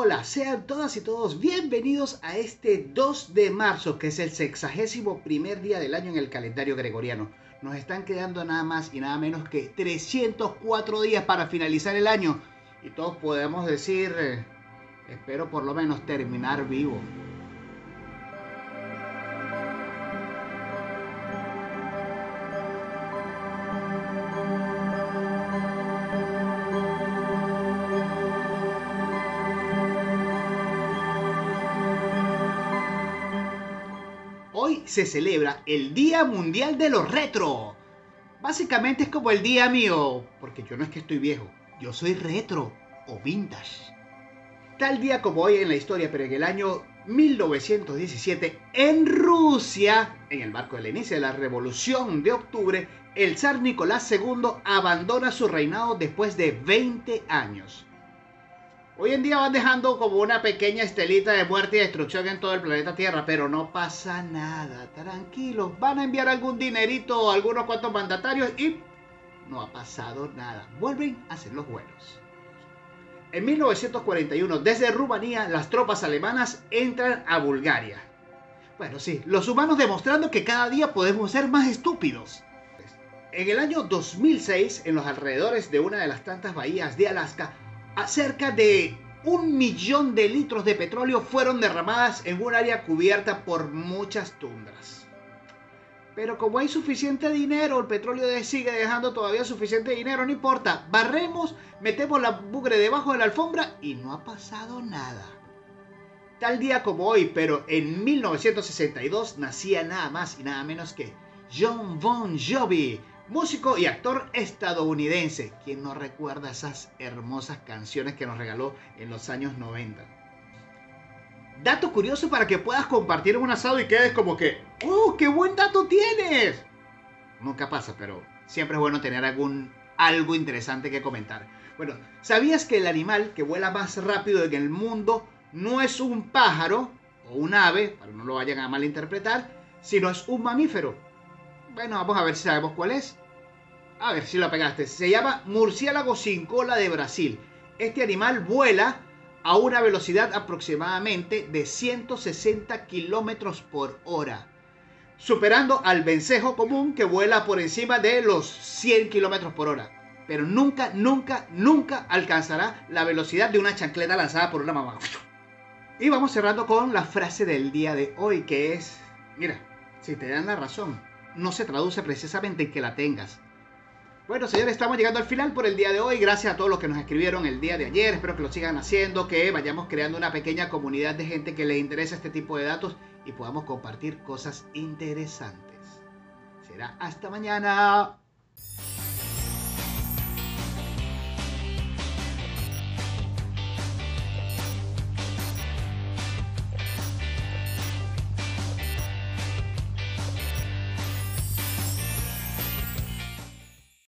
Hola, sean todas y todos bienvenidos a este 2 de marzo, que es el sexagésimo primer día del año en el calendario gregoriano. Nos están quedando nada más y nada menos que 304 días para finalizar el año. Y todos podemos decir, eh, espero por lo menos terminar vivo. Hoy se celebra el Día Mundial de los Retro. Básicamente es como el día mío, porque yo no es que estoy viejo, yo soy retro o vintage. Tal día como hoy en la historia, pero en el año 1917, en Rusia, en el marco del inicio de la Revolución de Octubre, el zar Nicolás II abandona su reinado después de 20 años. Hoy en día van dejando como una pequeña estelita de muerte y destrucción en todo el planeta Tierra, pero no pasa nada, tranquilos. Van a enviar algún dinerito a algunos cuantos mandatarios y no ha pasado nada. Vuelven a ser los buenos. En 1941, desde Rumanía, las tropas alemanas entran a Bulgaria. Bueno, sí, los humanos demostrando que cada día podemos ser más estúpidos. En el año 2006, en los alrededores de una de las tantas bahías de Alaska, cerca de un millón de litros de petróleo fueron derramadas en un área cubierta por muchas tundras. Pero como hay suficiente dinero, el petróleo sigue dejando todavía suficiente dinero, no importa. Barremos, metemos la bugre debajo de la alfombra y no ha pasado nada. Tal día como hoy, pero en 1962 nacía nada más y nada menos que John Bon Jovi, músico y actor estadounidense, quien no recuerda esas hermosas canciones que nos regaló en los años 90. Dato curioso para que puedas compartir un asado y quedes como que, ¡oh, qué buen dato tienes! Nunca pasa, pero siempre es bueno tener algún algo interesante que comentar. Bueno, ¿sabías que el animal que vuela más rápido en el mundo no es un pájaro o un ave, para no lo vayan a malinterpretar, sino es un mamífero? Bueno, vamos a ver si sabemos cuál es. A ver si lo pegaste. Se llama murciélago sin cola de Brasil. Este animal vuela a una velocidad aproximadamente de 160 kilómetros por hora, superando al vencejo común que vuela por encima de los 100 kilómetros por hora. Pero nunca, nunca, nunca alcanzará la velocidad de una chancleta lanzada por una mamá. Y vamos cerrando con la frase del día de hoy, que es, mira, si te dan la razón, no se traduce precisamente en que la tengas. Bueno, señores, estamos llegando al final por el día de hoy. Gracias a todos los que nos escribieron el día de ayer. Espero que lo sigan haciendo, que vayamos creando una pequeña comunidad de gente que le interesa este tipo de datos y podamos compartir cosas interesantes. Será hasta mañana.